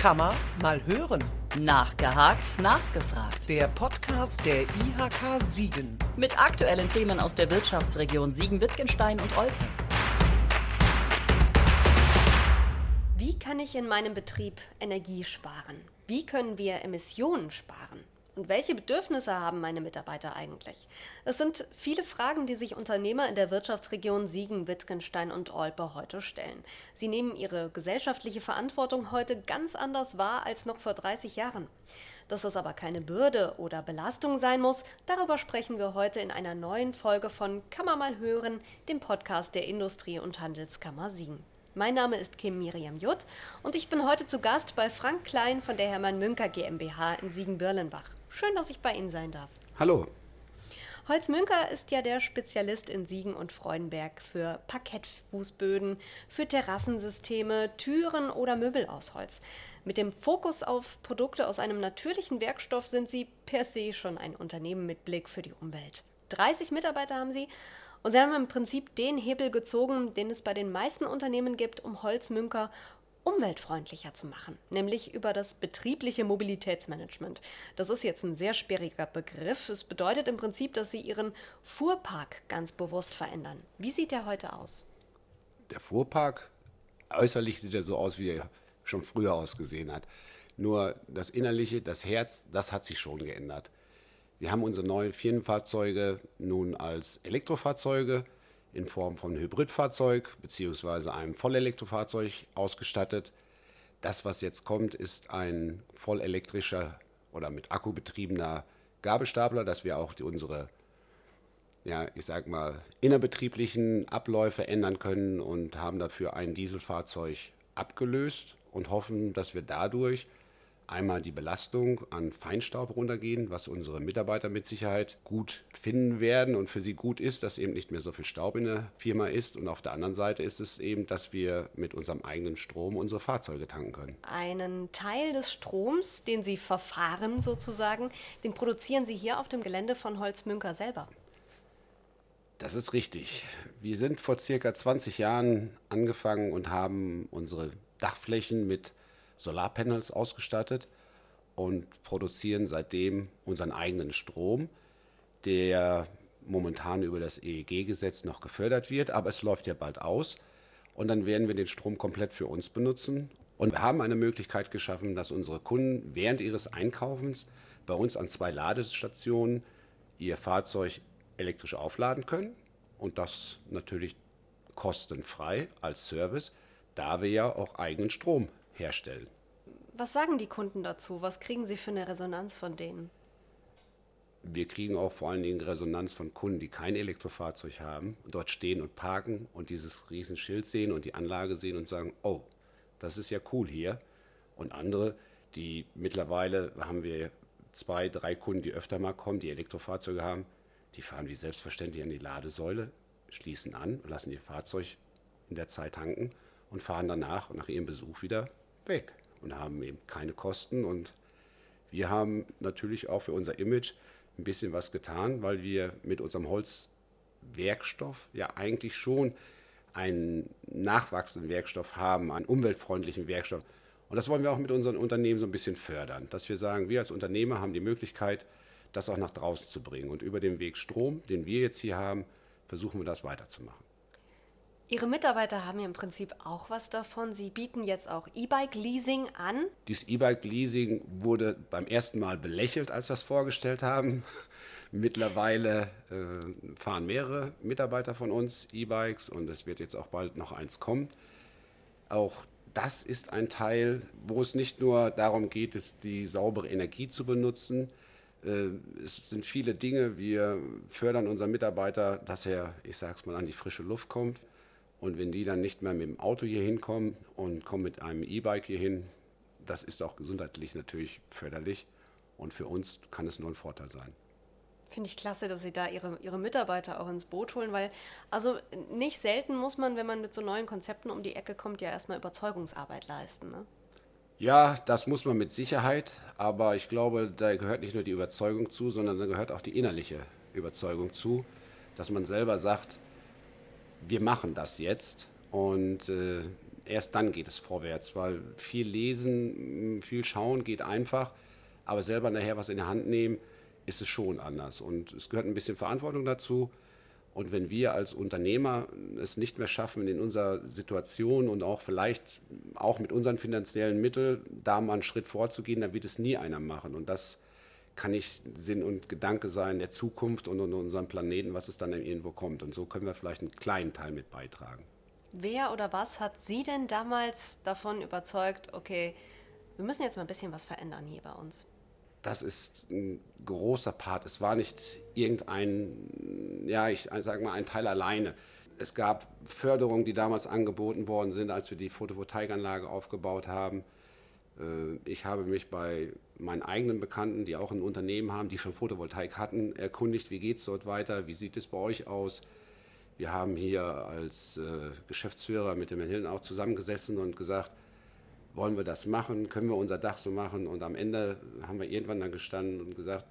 Kann man mal hören. Nachgehakt, nachgefragt. Der Podcast der IHK Siegen. Mit aktuellen Themen aus der Wirtschaftsregion Siegen-Wittgenstein und Olpe. Wie kann ich in meinem Betrieb Energie sparen? Wie können wir Emissionen sparen? Und welche Bedürfnisse haben meine Mitarbeiter eigentlich? Es sind viele Fragen, die sich Unternehmer in der Wirtschaftsregion Siegen, Wittgenstein und Olpe heute stellen. Sie nehmen ihre gesellschaftliche Verantwortung heute ganz anders wahr als noch vor 30 Jahren. Dass das aber keine Bürde oder Belastung sein muss, darüber sprechen wir heute in einer neuen Folge von Kammer mal hören, dem Podcast der Industrie- und Handelskammer Siegen. Mein Name ist Kim Miriam Jutt und ich bin heute zu Gast bei Frank Klein von der Hermann Münker GmbH in Siegen-Birlenbach. Schön, dass ich bei Ihnen sein darf. Hallo. Holz Münker ist ja der Spezialist in Siegen und Freudenberg für Parkettfußböden, für Terrassensysteme, Türen oder Möbel aus Holz. Mit dem Fokus auf Produkte aus einem natürlichen Werkstoff sind Sie per se schon ein Unternehmen mit Blick für die Umwelt. 30 Mitarbeiter haben Sie und Sie haben im Prinzip den Hebel gezogen, den es bei den meisten Unternehmen gibt, um Holzmünker umweltfreundlicher zu machen, nämlich über das betriebliche Mobilitätsmanagement. Das ist jetzt ein sehr sperriger Begriff. Es bedeutet im Prinzip, dass Sie Ihren Fuhrpark ganz bewusst verändern. Wie sieht der heute aus? Der Fuhrpark, äußerlich sieht er so aus, wie er schon früher ausgesehen hat. Nur das Innerliche, das Herz, das hat sich schon geändert. Wir haben unsere neuen Firmenfahrzeuge nun als Elektrofahrzeuge in Form von Hybridfahrzeug bzw. einem Vollelektrofahrzeug ausgestattet. Das, was jetzt kommt, ist ein vollelektrischer oder mit Akku betriebener Gabelstapler, dass wir auch die, unsere, ja, ich sag mal, innerbetrieblichen Abläufe ändern können und haben dafür ein Dieselfahrzeug abgelöst und hoffen, dass wir dadurch einmal die Belastung an Feinstaub runtergehen, was unsere Mitarbeiter mit Sicherheit gut finden werden und für sie gut ist, dass eben nicht mehr so viel Staub in der Firma ist. Und auf der anderen Seite ist es eben, dass wir mit unserem eigenen Strom unsere Fahrzeuge tanken können. Einen Teil des Stroms, den Sie verfahren sozusagen, den produzieren Sie hier auf dem Gelände von Holzmünker selber. Das ist richtig. Wir sind vor circa 20 Jahren angefangen und haben unsere Dachflächen mit Solarpanels ausgestattet und produzieren seitdem unseren eigenen Strom, der momentan über das EEG-Gesetz noch gefördert wird, aber es läuft ja bald aus und dann werden wir den Strom komplett für uns benutzen. Und wir haben eine Möglichkeit geschaffen, dass unsere Kunden während ihres Einkaufens bei uns an zwei Ladestationen ihr Fahrzeug elektrisch aufladen können und das natürlich kostenfrei als Service, da wir ja auch eigenen Strom herstellen. Was sagen die Kunden dazu? Was kriegen sie für eine Resonanz von denen? Wir kriegen auch vor allen Dingen Resonanz von Kunden, die kein Elektrofahrzeug haben, dort stehen und parken und dieses Riesenschild sehen und die Anlage sehen und sagen, oh, das ist ja cool hier. Und andere, die mittlerweile haben wir zwei, drei Kunden, die öfter mal kommen, die Elektrofahrzeuge haben, die fahren wie selbstverständlich an die Ladesäule, schließen an, lassen ihr Fahrzeug in der Zeit tanken und fahren danach nach ihrem Besuch wieder weg und haben eben keine Kosten. Und wir haben natürlich auch für unser Image ein bisschen was getan, weil wir mit unserem Holzwerkstoff ja eigentlich schon einen nachwachsenden Werkstoff haben, einen umweltfreundlichen Werkstoff. Und das wollen wir auch mit unseren Unternehmen so ein bisschen fördern, dass wir sagen, wir als Unternehmer haben die Möglichkeit, das auch nach draußen zu bringen. Und über den Weg Strom, den wir jetzt hier haben, versuchen wir das weiterzumachen. Ihre Mitarbeiter haben ja im Prinzip auch was davon. Sie bieten jetzt auch E-Bike-Leasing an. Dieses E-Bike-Leasing wurde beim ersten Mal belächelt, als wir es vorgestellt haben. Mittlerweile äh, fahren mehrere Mitarbeiter von uns E-Bikes und es wird jetzt auch bald noch eins kommen. Auch das ist ein Teil, wo es nicht nur darum geht, die saubere Energie zu benutzen. Äh, es sind viele Dinge. Wir fördern unseren Mitarbeiter, dass er, ich sage es mal, an die frische Luft kommt. Und wenn die dann nicht mehr mit dem Auto hier hinkommen und kommen mit einem E-Bike hier hin, das ist auch gesundheitlich natürlich förderlich. Und für uns kann es nur ein Vorteil sein. Finde ich klasse, dass Sie da Ihre, Ihre Mitarbeiter auch ins Boot holen, weil also nicht selten muss man, wenn man mit so neuen Konzepten um die Ecke kommt, ja erstmal Überzeugungsarbeit leisten. Ne? Ja, das muss man mit Sicherheit, aber ich glaube, da gehört nicht nur die Überzeugung zu, sondern da gehört auch die innerliche Überzeugung zu, dass man selber sagt, wir machen das jetzt und äh, erst dann geht es vorwärts, weil viel lesen, viel schauen geht einfach, aber selber nachher was in die Hand nehmen, ist es schon anders. Und es gehört ein bisschen Verantwortung dazu. Und wenn wir als Unternehmer es nicht mehr schaffen, in unserer Situation und auch vielleicht auch mit unseren finanziellen Mitteln da mal einen Schritt vorzugehen, dann wird es nie einer machen. Und das kann nicht Sinn und Gedanke sein der Zukunft und, und unserem Planeten, was es dann irgendwo kommt. Und so können wir vielleicht einen kleinen Teil mit beitragen. Wer oder was hat Sie denn damals davon überzeugt, okay, wir müssen jetzt mal ein bisschen was verändern hier bei uns? Das ist ein großer Part. Es war nicht irgendein, ja, ich sage mal, ein Teil alleine. Es gab Förderungen, die damals angeboten worden sind, als wir die Photovoltaikanlage aufgebaut haben. Äh, ich habe mich bei meinen eigenen Bekannten, die auch ein Unternehmen haben, die schon Photovoltaik hatten, erkundigt, wie geht es dort weiter, wie sieht es bei euch aus. Wir haben hier als äh, Geschäftsführer mit dem Herrn Hillen auch zusammengesessen und gesagt, wollen wir das machen, können wir unser Dach so machen und am Ende haben wir irgendwann dann gestanden und gesagt,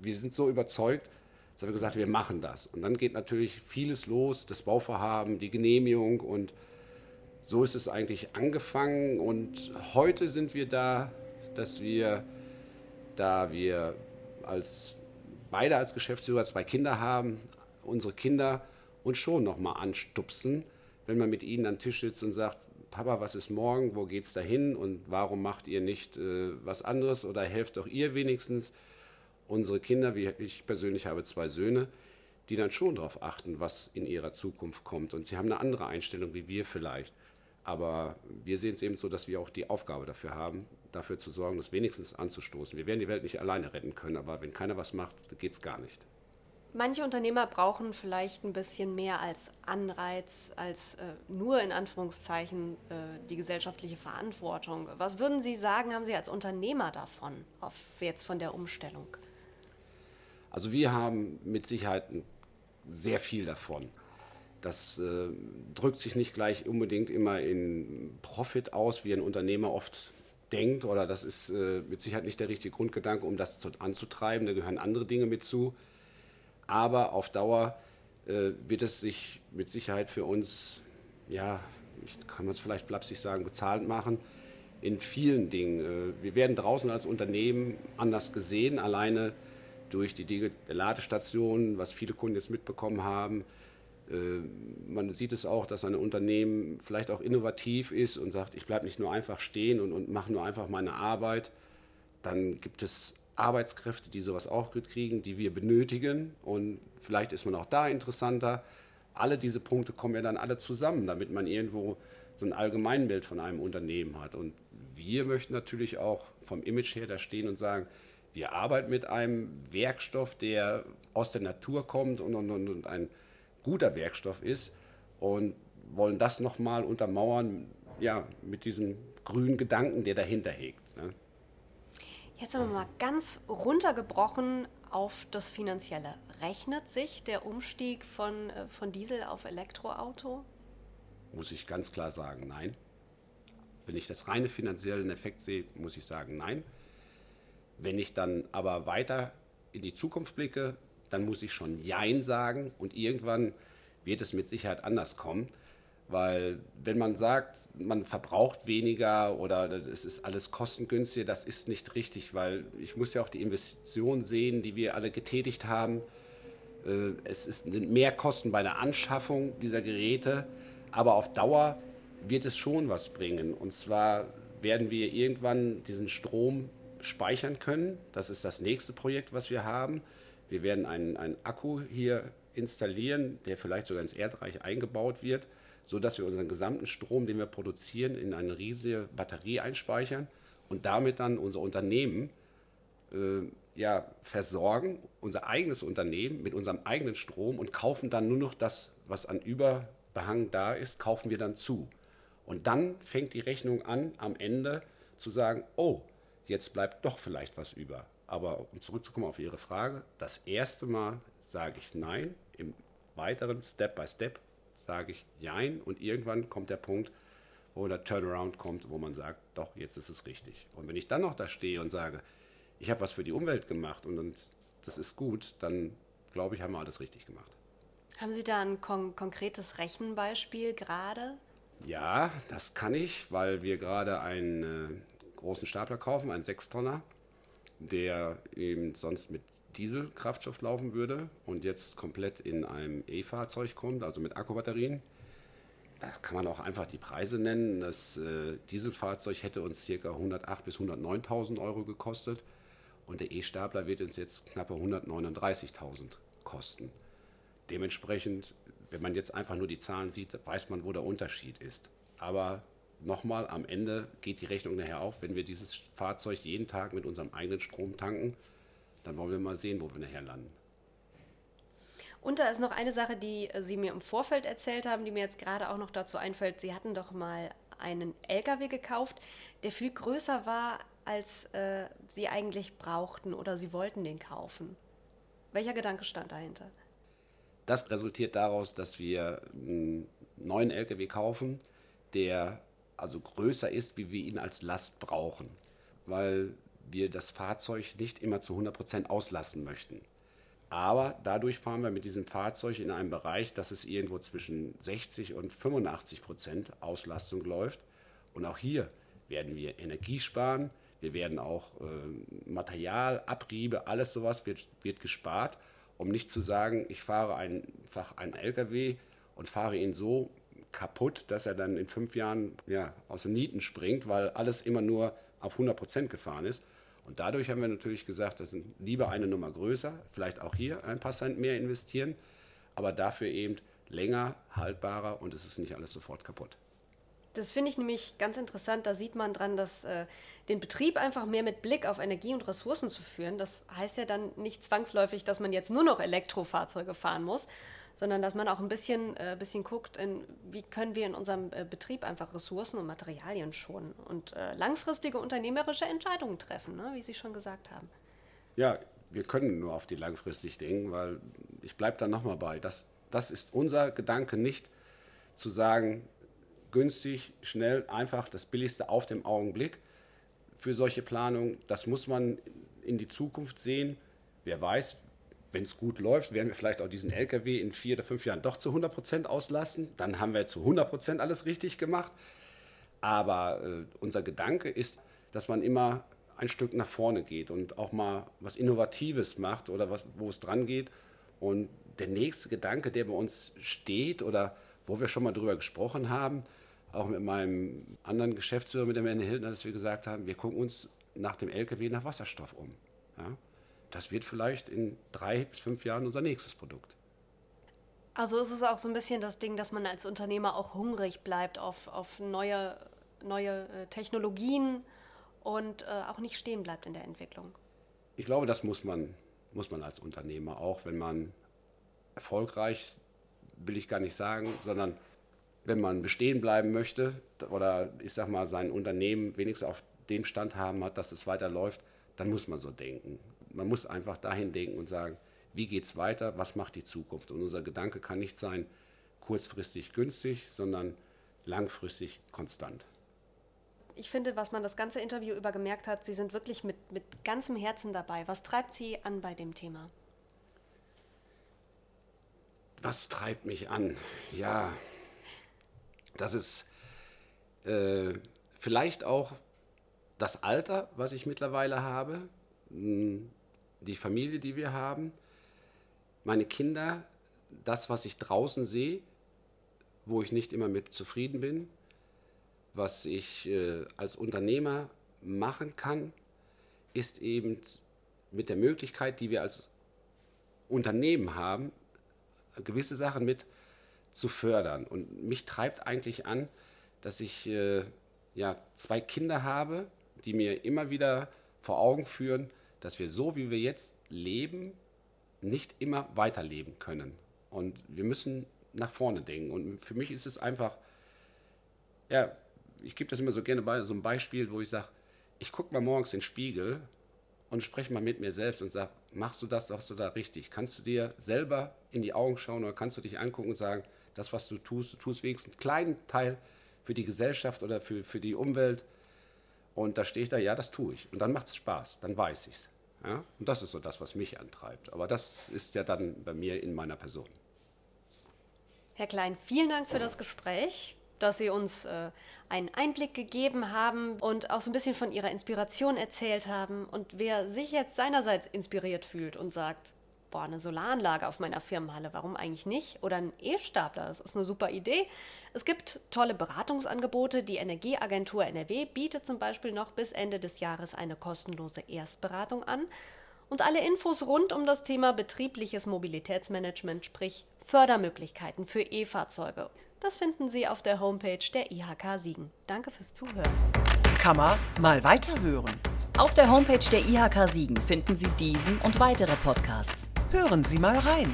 wir sind so überzeugt, dass wir gesagt, wir machen das. Und dann geht natürlich vieles los, das Bauvorhaben, die Genehmigung und so ist es eigentlich angefangen und heute sind wir da, dass wir, da wir als beide als Geschäftsführer zwei Kinder haben, unsere Kinder und schon nochmal anstupsen, wenn man mit ihnen am Tisch sitzt und sagt, Papa, was ist morgen, wo geht es dahin und warum macht ihr nicht äh, was anderes oder helft doch ihr wenigstens. Unsere Kinder, wie ich persönlich habe zwei Söhne, die dann schon darauf achten, was in ihrer Zukunft kommt. Und sie haben eine andere Einstellung wie wir vielleicht. Aber wir sehen es eben so, dass wir auch die Aufgabe dafür haben, dafür zu sorgen, das wenigstens anzustoßen. Wir werden die Welt nicht alleine retten können, aber wenn keiner was macht, geht es gar nicht. Manche Unternehmer brauchen vielleicht ein bisschen mehr als Anreiz, als äh, nur in Anführungszeichen äh, die gesellschaftliche Verantwortung. Was würden Sie sagen, haben Sie als Unternehmer davon, auf jetzt von der Umstellung? Also wir haben mit Sicherheit sehr viel davon. Das äh, drückt sich nicht gleich unbedingt immer in Profit aus, wie ein Unternehmer oft denkt, oder das ist äh, mit Sicherheit nicht der richtige Grundgedanke, um das zu, anzutreiben. Da gehören andere Dinge mit zu aber auf Dauer äh, wird es sich mit Sicherheit für uns, ja, ich kann man es vielleicht flapsig sagen, bezahlt machen in vielen Dingen. Äh, wir werden draußen als Unternehmen anders gesehen, alleine durch die Dinge der Ladestationen, was viele Kunden jetzt mitbekommen haben. Äh, man sieht es auch, dass ein Unternehmen vielleicht auch innovativ ist und sagt, ich bleibe nicht nur einfach stehen und, und mache nur einfach meine Arbeit. Dann gibt es Arbeitskräfte, die sowas auch kriegen, die wir benötigen. Und vielleicht ist man auch da interessanter. Alle diese Punkte kommen ja dann alle zusammen, damit man irgendwo so ein Allgemeinbild von einem Unternehmen hat. Und wir möchten natürlich auch vom Image her da stehen und sagen, wir arbeiten mit einem Werkstoff, der aus der Natur kommt und, und, und ein guter Werkstoff ist und wollen das nochmal untermauern ja, mit diesem grünen Gedanken, der dahinter hegt. Ne? Jetzt haben wir mal ganz runtergebrochen auf das Finanzielle. Rechnet sich der Umstieg von, äh, von Diesel auf Elektroauto? Muss ich ganz klar sagen, nein. Wenn ich das reine finanziellen Effekt sehe, muss ich sagen, nein. Wenn ich dann aber weiter in die Zukunft blicke, dann muss ich schon Jein sagen und irgendwann wird es mit Sicherheit anders kommen. Weil wenn man sagt, man verbraucht weniger oder es ist alles kostengünstiger, das ist nicht richtig, weil ich muss ja auch die Investition sehen, die wir alle getätigt haben. Äh, es ist mehr Kosten bei der Anschaffung dieser Geräte, aber auf Dauer wird es schon was bringen. Und zwar werden wir irgendwann diesen Strom speichern können. Das ist das nächste Projekt, was wir haben. Wir werden einen, einen Akku hier installieren, der vielleicht sogar ins Erdreich eingebaut wird sodass wir unseren gesamten Strom, den wir produzieren, in eine riesige Batterie einspeichern und damit dann unser Unternehmen äh, ja, versorgen, unser eigenes Unternehmen mit unserem eigenen Strom und kaufen dann nur noch das, was an Überbehang da ist, kaufen wir dann zu. Und dann fängt die Rechnung an, am Ende zu sagen, oh, jetzt bleibt doch vielleicht was über. Aber um zurückzukommen auf Ihre Frage, das erste Mal sage ich nein, im weiteren Step by Step sage ich Jein und irgendwann kommt der Punkt, wo der Turnaround kommt, wo man sagt, doch, jetzt ist es richtig. Und wenn ich dann noch da stehe und sage, ich habe was für die Umwelt gemacht und, und das ist gut, dann glaube ich, haben wir alles richtig gemacht. Haben Sie da ein kon konkretes Rechenbeispiel gerade? Ja, das kann ich, weil wir gerade einen äh, großen Stapler kaufen, einen Sechstonner, der eben sonst mit Dieselkraftstoff laufen würde und jetzt komplett in einem E-Fahrzeug kommt, also mit Akkubatterien. Da kann man auch einfach die Preise nennen. Das äh, Dieselfahrzeug hätte uns ca. 108.000 bis 109.000 Euro gekostet und der E-Stapler wird uns jetzt knappe 139.000 kosten. Dementsprechend, wenn man jetzt einfach nur die Zahlen sieht, weiß man, wo der Unterschied ist. Aber nochmal, am Ende geht die Rechnung nachher auf, wenn wir dieses Fahrzeug jeden Tag mit unserem eigenen Strom tanken, dann wollen wir mal sehen, wo wir nachher landen. Und da ist noch eine Sache, die äh, Sie mir im Vorfeld erzählt haben, die mir jetzt gerade auch noch dazu einfällt. Sie hatten doch mal einen LKW gekauft, der viel größer war, als äh, Sie eigentlich brauchten oder Sie wollten den kaufen. Welcher Gedanke stand dahinter? Das resultiert daraus, dass wir einen neuen LKW kaufen, der also größer ist, wie wir ihn als Last brauchen, weil wir das Fahrzeug nicht immer zu 100 Prozent auslassen möchten. Aber dadurch fahren wir mit diesem Fahrzeug in einem Bereich, dass es irgendwo zwischen 60 und 85 Prozent Auslastung läuft. Und auch hier werden wir Energie sparen. Wir werden auch äh, Material, Abriebe, alles sowas wird, wird gespart, um nicht zu sagen, ich fahre einfach einen LKW und fahre ihn so kaputt, dass er dann in fünf Jahren ja, aus den Nieten springt, weil alles immer nur auf 100 Prozent gefahren ist. Und dadurch haben wir natürlich gesagt, das sind lieber eine Nummer größer, vielleicht auch hier ein paar Cent mehr investieren, aber dafür eben länger, haltbarer und es ist nicht alles sofort kaputt. Das finde ich nämlich ganz interessant. Da sieht man dran, dass äh, den Betrieb einfach mehr mit Blick auf Energie und Ressourcen zu führen, das heißt ja dann nicht zwangsläufig, dass man jetzt nur noch Elektrofahrzeuge fahren muss, sondern dass man auch ein bisschen, äh, bisschen guckt, in, wie können wir in unserem äh, Betrieb einfach Ressourcen und Materialien schonen und äh, langfristige unternehmerische Entscheidungen treffen, ne, wie Sie schon gesagt haben. Ja, wir können nur auf die langfristig denken, weil ich bleibe da nochmal bei. Das, das ist unser Gedanke nicht zu sagen, günstig, schnell, einfach das Billigste auf dem Augenblick. Für solche Planungen, das muss man in die Zukunft sehen. Wer weiß, wenn es gut läuft, werden wir vielleicht auch diesen LKW in vier oder fünf Jahren doch zu 100 Prozent auslassen. Dann haben wir zu 100 Prozent alles richtig gemacht. Aber äh, unser Gedanke ist, dass man immer ein Stück nach vorne geht und auch mal was Innovatives macht oder was, wo es dran geht. Und der nächste Gedanke, der bei uns steht oder wo wir schon mal drüber gesprochen haben, auch mit meinem anderen Geschäftsführer, mit dem Herrn Hildner, dass wir gesagt haben, wir gucken uns nach dem LKW nach Wasserstoff um. Ja? das wird vielleicht in drei bis fünf Jahren unser nächstes Produkt. Also ist es auch so ein bisschen das Ding, dass man als Unternehmer auch hungrig bleibt auf, auf neue, neue äh, Technologien und äh, auch nicht stehen bleibt in der Entwicklung. Ich glaube, das muss man, muss man als Unternehmer auch, wenn man erfolgreich, will ich gar nicht sagen, sondern wenn man bestehen bleiben möchte oder ich sag mal sein Unternehmen wenigstens auf dem Stand haben hat, dass es weiterläuft, dann muss man so denken man muss einfach dahin denken und sagen, wie geht es weiter, was macht die Zukunft? Und unser Gedanke kann nicht sein, kurzfristig günstig, sondern langfristig konstant. Ich finde, was man das ganze Interview über gemerkt hat, Sie sind wirklich mit, mit ganzem Herzen dabei. Was treibt Sie an bei dem Thema? Was treibt mich an? Ja, das ist äh, vielleicht auch das Alter, was ich mittlerweile habe. Die Familie, die wir haben, meine Kinder, das, was ich draußen sehe, wo ich nicht immer mit zufrieden bin, was ich äh, als Unternehmer machen kann, ist eben mit der Möglichkeit, die wir als Unternehmen haben, gewisse Sachen mit zu fördern. Und mich treibt eigentlich an, dass ich äh, ja, zwei Kinder habe, die mir immer wieder vor Augen führen, dass wir so, wie wir jetzt leben, nicht immer weiterleben können. Und wir müssen nach vorne denken. Und für mich ist es einfach, ja, ich gebe das immer so gerne bei so ein Beispiel, wo ich sage, ich gucke mal morgens in den Spiegel und spreche mal mit mir selbst und sage, machst du das, machst du da richtig? Kannst du dir selber in die Augen schauen oder kannst du dich angucken und sagen, das, was du tust, du tust wenigstens einen kleinen Teil für die Gesellschaft oder für, für die Umwelt und da stehe ich da, ja, das tue ich. Und dann macht es Spaß, dann weiß ich es. Ja? Und das ist so das, was mich antreibt. Aber das ist ja dann bei mir in meiner Person. Herr Klein, vielen Dank für das Gespräch. dass Sie uns äh, einen Einblick gegeben haben und auch so ein bisschen von Ihrer Inspiration erzählt haben. Und wer sich jetzt seinerseits inspiriert fühlt und sagt, boah, eine Solaranlage auf meiner Firmenhalle, warum eigentlich nicht? Oder ein E-Stapler, das ist eine super Idee. Es gibt tolle Beratungsangebote. Die Energieagentur NRW bietet zum Beispiel noch bis Ende des Jahres eine kostenlose Erstberatung an. Und alle Infos rund um das Thema betriebliches Mobilitätsmanagement, sprich Fördermöglichkeiten für E-Fahrzeuge, das finden Sie auf der Homepage der IHK Siegen. Danke fürs Zuhören. Kann man mal weiterhören. Auf der Homepage der IHK Siegen finden Sie diesen und weitere Podcasts. Hören Sie mal rein.